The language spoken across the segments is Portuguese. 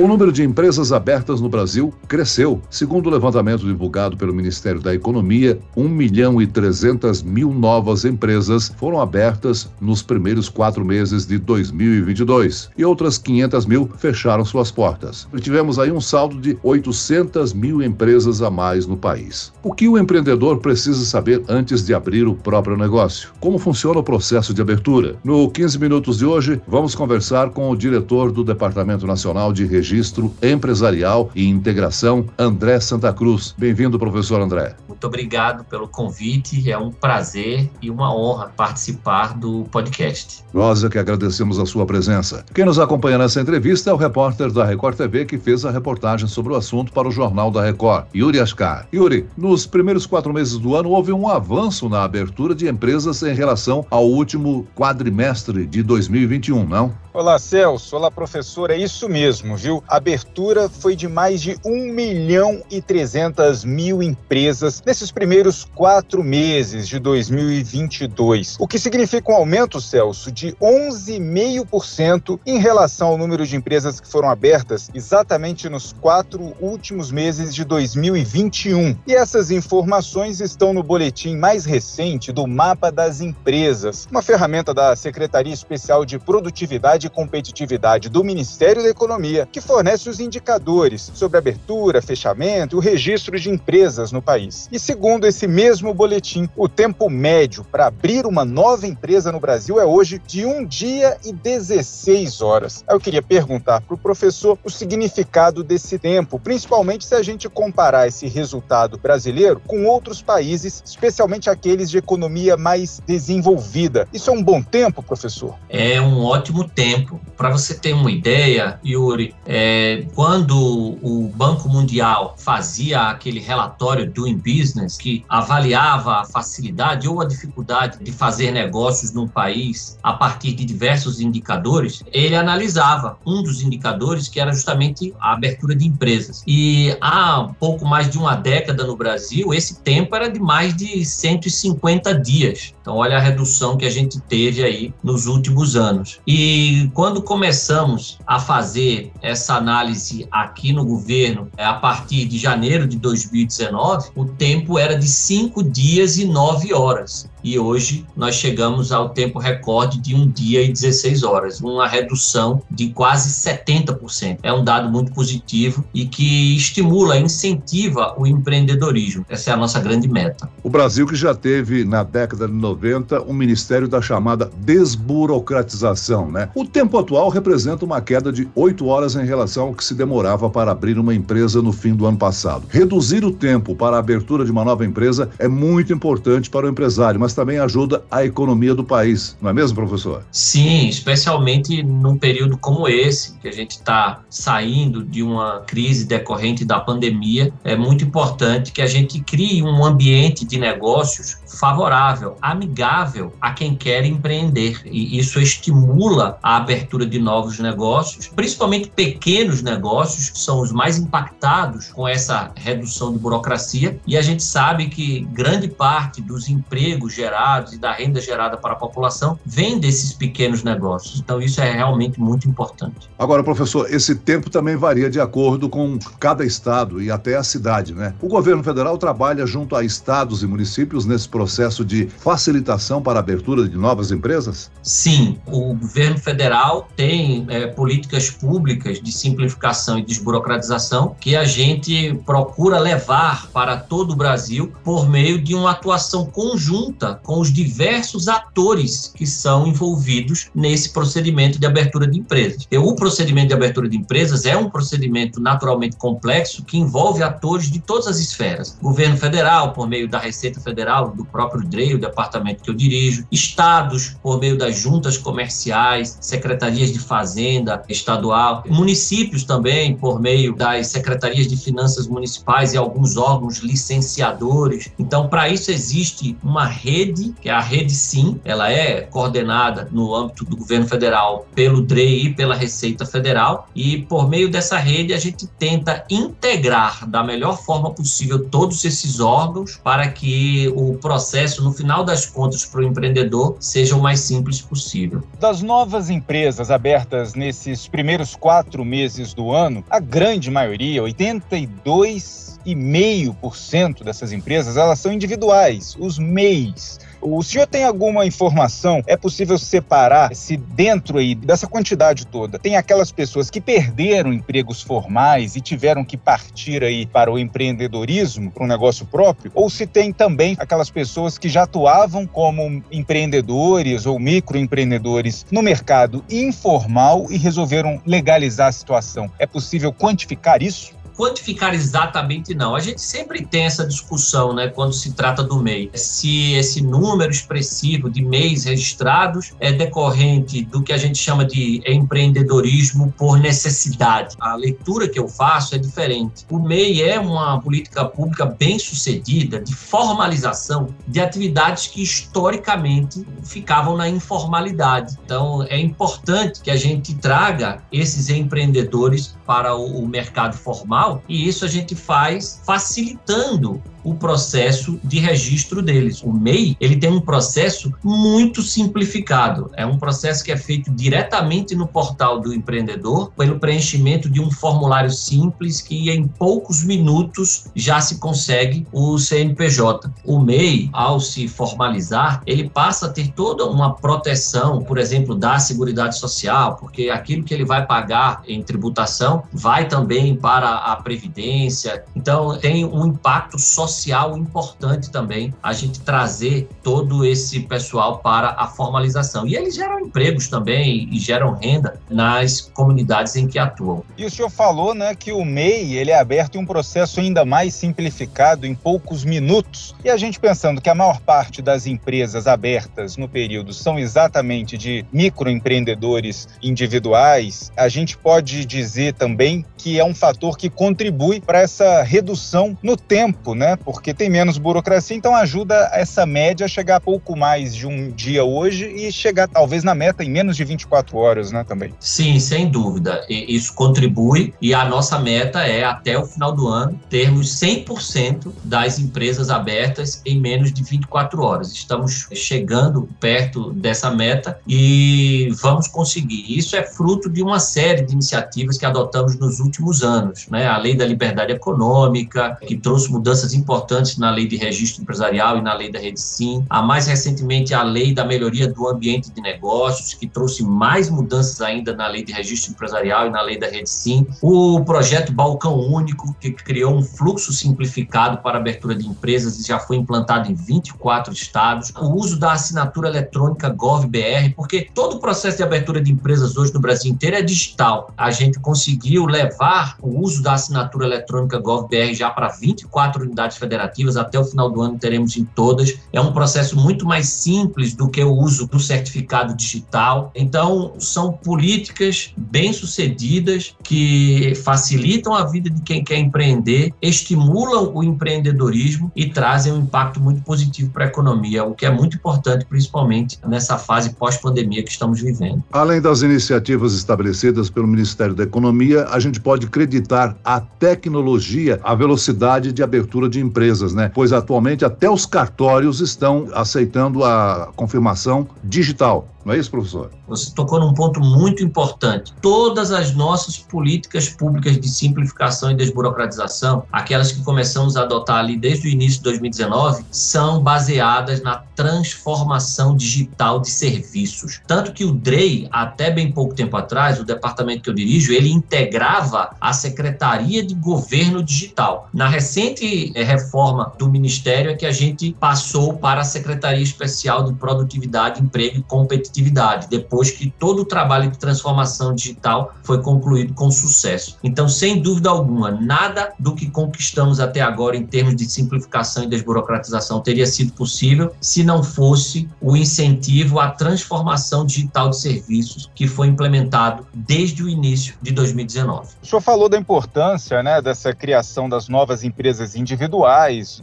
O número de empresas abertas no Brasil cresceu. Segundo o levantamento divulgado pelo Ministério da Economia, 1 milhão e 300 mil novas empresas foram abertas nos primeiros quatro meses de 2022 e outras 500 mil fecharam suas portas. E tivemos aí um saldo de 800 mil empresas a mais no país. O que o empreendedor precisa saber antes de abrir o próprio negócio? Como funciona o processo de abertura? No 15 Minutos de hoje, vamos conversar com o diretor do Departamento Nacional de Registro Registro Empresarial e Integração, André Santa Cruz. Bem-vindo, professor André. Muito obrigado pelo convite. É um prazer e uma honra participar do podcast. Nós é que agradecemos a sua presença. Quem nos acompanha nessa entrevista é o repórter da Record TV que fez a reportagem sobre o assunto para o Jornal da Record, Yuri Ascar. Yuri, nos primeiros quatro meses do ano houve um avanço na abertura de empresas em relação ao último quadrimestre de 2021, não? Olá, Celso. Olá, professor. É isso mesmo, viu? A abertura foi de mais de 1 milhão e 300 mil empresas nesses primeiros quatro meses de 2022, o que significa um aumento, Celso, de 11,5% em relação ao número de empresas que foram abertas exatamente nos quatro últimos meses de 2021. E essas informações estão no boletim mais recente do Mapa das Empresas, uma ferramenta da Secretaria Especial de Produtividade de Competitividade do Ministério da Economia, que fornece os indicadores sobre abertura, fechamento e o registro de empresas no país. E segundo esse mesmo boletim, o tempo médio para abrir uma nova empresa no Brasil é hoje de um dia e 16 horas. Eu queria perguntar para o professor o significado desse tempo, principalmente se a gente comparar esse resultado brasileiro com outros países, especialmente aqueles de economia mais desenvolvida. Isso é um bom tempo, professor? É um ótimo tempo tempo. Para você ter uma ideia, Yuri, é, quando o Banco Mundial fazia aquele relatório Doing Business, que avaliava a facilidade ou a dificuldade de fazer negócios num país a partir de diversos indicadores, ele analisava um dos indicadores que era justamente a abertura de empresas. E há pouco mais de uma década no Brasil, esse tempo era de mais de 150 dias. Então, olha a redução que a gente teve aí nos últimos anos. E quando começamos a fazer essa análise aqui no governo, é, a partir de janeiro de 2019, o tempo era de cinco dias e nove horas e hoje nós chegamos ao tempo recorde de um dia e 16 horas, uma redução de quase 70%. É um dado muito positivo e que estimula, incentiva o empreendedorismo. Essa é a nossa grande meta. O Brasil que já teve na década de 90 um ministério da chamada desburocratização, né? O tempo atual representa uma queda de 8 horas em relação ao que se demorava para abrir uma empresa no fim do ano passado. Reduzir o tempo para a abertura de uma nova empresa é muito importante para o empresário, mas também ajuda a economia do país, não é mesmo, professor? Sim, especialmente num período como esse, que a gente está saindo de uma crise decorrente da pandemia, é muito importante que a gente crie um ambiente de negócios favorável, amigável a quem quer empreender. E isso estimula a abertura de novos negócios, principalmente pequenos negócios, que são os mais impactados com essa redução de burocracia. E a gente sabe que grande parte dos empregos gerados e da renda gerada para a população vem desses pequenos negócios. Então, isso é realmente muito importante. Agora, professor, esse tempo também varia de acordo com cada estado e até a cidade, né? O governo federal trabalha junto a estados e municípios nesse processo de facilitação para a abertura de novas empresas? Sim, o governo federal tem é, políticas públicas de simplificação e desburocratização que a gente procura levar para todo o Brasil por meio de uma atuação conjunta com os diversos atores que são envolvidos nesse procedimento de abertura de empresas. E o procedimento de abertura de empresas é um procedimento naturalmente complexo que envolve atores de todas as esferas. Governo federal, por meio da Receita Federal, do próprio DREI, o departamento que eu dirijo, estados, por meio das juntas comerciais, secretarias de fazenda estadual, municípios municípios também, por meio das secretarias de finanças municipais e alguns órgãos licenciadores. Então, para isso existe uma rede, que é a Rede Sim, ela é coordenada no âmbito do governo federal pelo DREI e pela Receita Federal, e por meio dessa rede a gente tenta integrar da melhor forma possível todos esses órgãos para que o processo, no final das contas, para o empreendedor seja o mais simples possível. Das novas empresas abertas nesses primeiros quatro meses do ano, a grande maioria, 82,5% dessas empresas, elas são individuais, os MEIs o senhor tem alguma informação? É possível separar se dentro aí dessa quantidade toda tem aquelas pessoas que perderam empregos formais e tiveram que partir aí para o empreendedorismo, para um negócio próprio? Ou se tem também aquelas pessoas que já atuavam como empreendedores ou microempreendedores no mercado informal e resolveram legalizar a situação? É possível quantificar isso? Quantificar exatamente não. A gente sempre tem essa discussão, né, quando se trata do MEI. Se esse número expressivo de MEIs registrados é decorrente do que a gente chama de empreendedorismo por necessidade. A leitura que eu faço é diferente. O MEI é uma política pública bem sucedida de formalização de atividades que historicamente ficavam na informalidade. Então, é importante que a gente traga esses empreendedores para o mercado formal e isso a gente faz facilitando o processo de registro deles. O MEI, ele tem um processo muito simplificado. É um processo que é feito diretamente no portal do empreendedor, pelo preenchimento de um formulário simples que em poucos minutos já se consegue o CNPJ. O MEI, ao se formalizar, ele passa a ter toda uma proteção, por exemplo, da Seguridade Social, porque aquilo que ele vai pagar em tributação vai também para a previdência. Então, tem um impacto social social importante também a gente trazer todo esse pessoal para a formalização. E eles geram empregos também e geram renda nas comunidades em que atuam. E o senhor falou né, que o MEI ele é aberto em um processo ainda mais simplificado, em poucos minutos. E a gente pensando que a maior parte das empresas abertas no período são exatamente de microempreendedores individuais, a gente pode dizer também que é um fator que contribui para essa redução no tempo, né? Porque tem menos burocracia, então ajuda essa média a chegar a pouco mais de um dia hoje e chegar talvez na meta em menos de 24 horas, né, também. Sim, sem dúvida. Isso contribui e a nossa meta é até o final do ano termos 100% das empresas abertas em menos de 24 horas. Estamos chegando perto dessa meta e vamos conseguir. Isso é fruto de uma série de iniciativas que adotamos nos últimos anos, né? A Lei da Liberdade Econômica, que trouxe mudanças importantes importantes na lei de registro empresarial e na lei da rede sim. Há mais recentemente a lei da melhoria do ambiente de negócios, que trouxe mais mudanças ainda na lei de registro empresarial e na lei da rede sim. O projeto Balcão Único, que criou um fluxo simplificado para abertura de empresas e já foi implantado em 24 estados. O uso da assinatura eletrônica GovBR, porque todo o processo de abertura de empresas hoje no Brasil inteiro é digital. A gente conseguiu levar o uso da assinatura eletrônica GovBR já para 24 unidades federativas, até o final do ano teremos em todas. É um processo muito mais simples do que o uso do certificado digital. Então, são políticas bem-sucedidas que facilitam a vida de quem quer empreender, estimulam o empreendedorismo e trazem um impacto muito positivo para a economia, o que é muito importante, principalmente nessa fase pós-pandemia que estamos vivendo. Além das iniciativas estabelecidas pelo Ministério da Economia, a gente pode acreditar a tecnologia, a velocidade de abertura de empresas, né? Pois atualmente até os cartórios estão aceitando a confirmação digital. Não é isso, professor? Você tocou num ponto muito importante. Todas as nossas políticas públicas de simplificação e desburocratização, aquelas que começamos a adotar ali desde o início de 2019, são baseadas na transformação digital de serviços. Tanto que o DREI, até bem pouco tempo atrás, o departamento que eu dirijo, ele integrava a Secretaria de Governo Digital. Na recente eh, reforma do Ministério é que a gente passou para a Secretaria Especial de Produtividade, Emprego e Competitividade depois que todo o trabalho de transformação digital foi concluído com sucesso. Então, sem dúvida alguma, nada do que conquistamos até agora em termos de simplificação e desburocratização teria sido possível se não fosse o incentivo à transformação digital de serviços que foi implementado desde o início de 2019. O senhor falou da importância né, dessa criação das novas empresas individuais,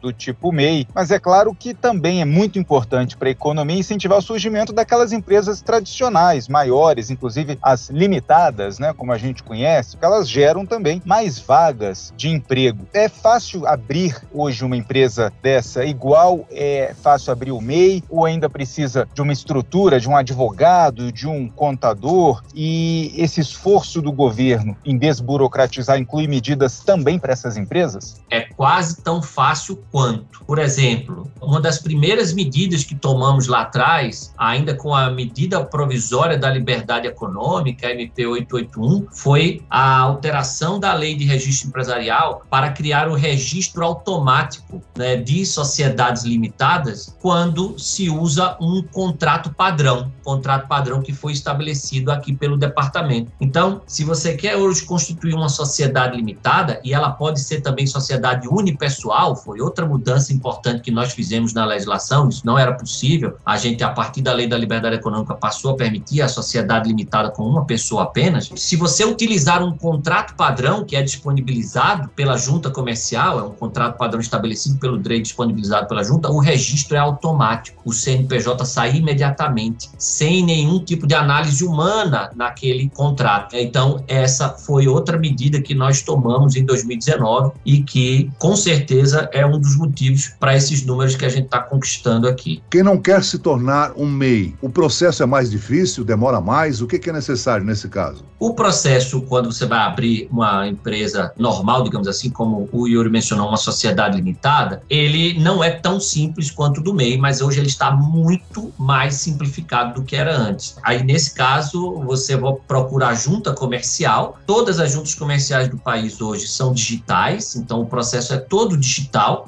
do tipo MEI, mas é claro que também é muito importante para a economia incentivar o surgimento daquelas empresas tradicionais, maiores, inclusive as limitadas, né, como a gente conhece, que elas geram também mais vagas de emprego. É fácil abrir hoje uma empresa dessa igual é fácil abrir o MEI ou ainda precisa de uma estrutura, de um advogado, de um contador e esse esforço do governo em desburocratizar inclui medidas também para essas empresas? É quase tão fácil quanto. Por exemplo, uma das primeiras medidas que tomamos lá atrás, ainda com a medida provisória da liberdade econômica, MP 881, foi a alteração da lei de registro empresarial para criar o registro automático né, de sociedades limitadas quando se usa um contrato padrão, contrato padrão que foi estabelecido aqui pelo departamento. Então, se você quer hoje constituir uma sociedade limitada, e ela pode ser também sociedade unipessoal, foi outra mudança importante que nós fizemos na legislação, isso não era possível. A gente, a partir da lei da liberdade econômica, passou a permitir a sociedade limitada com uma pessoa apenas. Se você utilizar um contrato padrão que é disponibilizado pela junta comercial, é um contrato padrão estabelecido pelo DREI disponibilizado pela junta, o registro é automático. O CNPJ sai imediatamente, sem nenhum tipo de análise humana naquele contrato. Então, essa foi outra medida que nós tomamos em 2019 e que, com certeza, é um dos motivos para esses números que a gente está conquistando aqui. Quem não quer se tornar um MEI, o processo é mais difícil, demora mais? O que é necessário nesse caso? O processo, quando você vai abrir uma empresa normal, digamos assim, como o Yuri mencionou, uma sociedade limitada, ele não é tão simples quanto o do MEI, mas hoje ele está muito mais simplificado do que era antes. Aí, nesse caso, você vai procurar junta comercial. Todas as juntas comerciais do país hoje são digitais, então o processo é todo digital.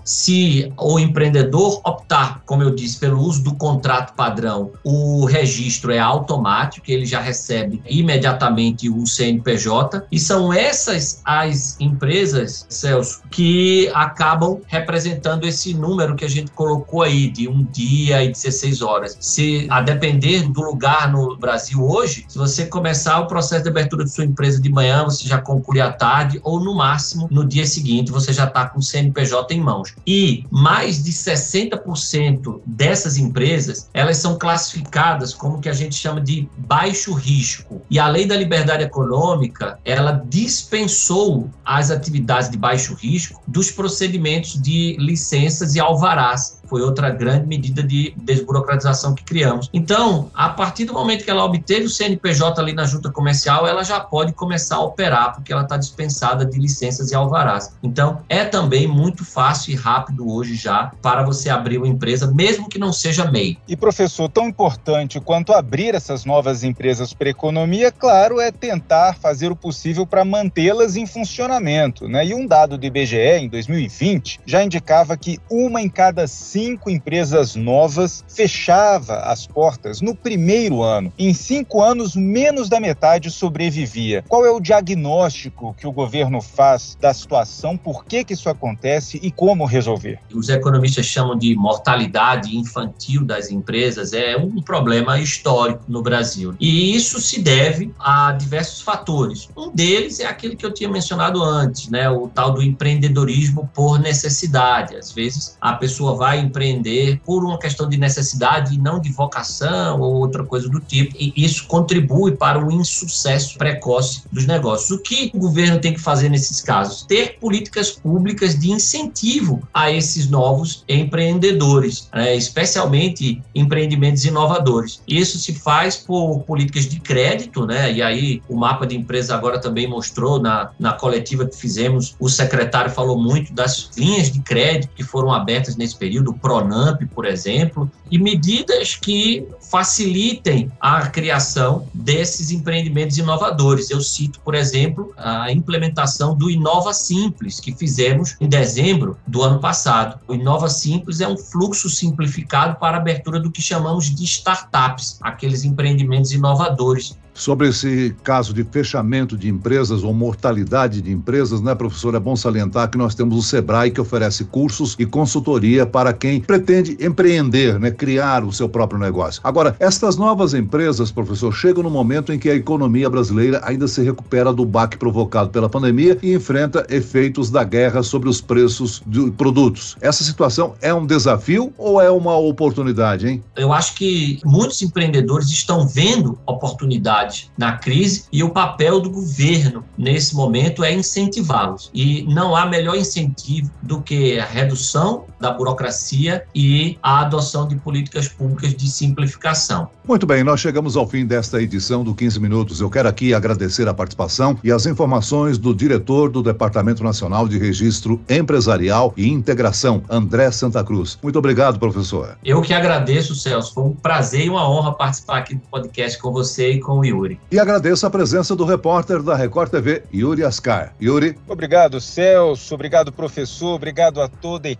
Se o empreendedor optar, como eu disse, pelo uso do contrato padrão, o registro é automático, ele já recebe imediatamente o CNPJ, e são essas as empresas, Celso, que acabam representando esse número que a gente colocou aí, de um dia e 16 horas. Se, a depender do lugar no Brasil hoje, se você começar o processo de abertura de sua empresa de manhã, você já conclui à tarde, ou no máximo, no dia seguinte, você já está com o CNPJ em mãos. E mais de 60% dessas empresas, elas são classificadas como que a gente chama de baixo risco. E a lei da liberdade econômica, ela dispensou as atividades de baixo risco dos procedimentos de licenças e alvarás foi outra grande medida de desburocratização que criamos. Então, a partir do momento que ela obteve o CNPJ ali na junta comercial, ela já pode começar a operar, porque ela está dispensada de licenças e alvarás. Então, é também muito fácil e rápido hoje já para você abrir uma empresa, mesmo que não seja MEI. E, professor, tão importante quanto abrir essas novas empresas para a economia, claro, é tentar fazer o possível para mantê-las em funcionamento. Né? E um dado do IBGE, em 2020, já indicava que uma em cada cinco empresas novas fechava as portas no primeiro ano. Em cinco anos, menos da metade sobrevivia. Qual é o diagnóstico que o governo faz da situação, por que, que isso acontece e como resolver? Os economistas chamam de mortalidade infantil das empresas, é um problema histórico no Brasil. E isso se deve a diversos fatores. Um deles é aquele que eu tinha mencionado antes, né? o tal do empreendedorismo por necessidade. Às vezes a pessoa vai empreender por uma questão de necessidade e não de vocação ou outra coisa do tipo. E isso contribui para o insucesso precoce dos negócios. O que o governo tem que fazer nesses casos? Ter políticas públicas de incentivo a esses novos empreendedores, né? especialmente empreendimentos inovadores. Isso se faz por políticas de crédito, né? E aí o mapa de empresas agora também mostrou na, na coletiva que fizemos, o secretário falou muito das linhas de crédito que foram abertas nesse período, Pronamp, por exemplo, e medidas que facilitem a criação desses empreendimentos inovadores. Eu cito, por exemplo, a implementação do Inova Simples, que fizemos em dezembro do ano passado. O Inova Simples é um fluxo simplificado para a abertura do que chamamos de startups, aqueles empreendimentos inovadores Sobre esse caso de fechamento de empresas ou mortalidade de empresas, né, professor? É bom salientar que nós temos o Sebrae que oferece cursos e consultoria para quem pretende empreender, né, criar o seu próprio negócio. Agora, estas novas empresas, professor, chegam no momento em que a economia brasileira ainda se recupera do baque provocado pela pandemia e enfrenta efeitos da guerra sobre os preços de produtos. Essa situação é um desafio ou é uma oportunidade, hein? Eu acho que muitos empreendedores estão vendo oportunidade na crise e o papel do governo nesse momento é incentivá-los. E não há melhor incentivo do que a redução da burocracia e a adoção de políticas públicas de simplificação. Muito bem, nós chegamos ao fim desta edição do 15 Minutos. Eu quero aqui agradecer a participação e as informações do diretor do Departamento Nacional de Registro Empresarial e Integração, André Santa Cruz. Muito obrigado, professor. Eu que agradeço, Celso. Foi um prazer e uma honra participar aqui do podcast com você e com o Yuri. E agradeço a presença do repórter da Record TV, Yuri Ascar. Yuri. Obrigado, Celso. Obrigado, professor. Obrigado a toda a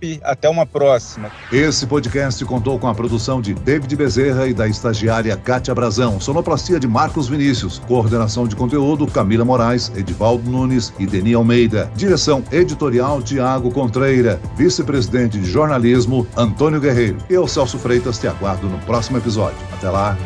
equipe. Até uma próxima. Esse podcast contou com a produção de David Bezerra e da estagiária Kátia Brazão, sonoplastia de Marcos Vinícius, coordenação de conteúdo Camila Moraes, Edivaldo Nunes e Deni Almeida, direção editorial Tiago Contreira, vice-presidente de jornalismo Antônio Guerreiro. Eu, Celso Freitas, te aguardo no próximo episódio. Até lá.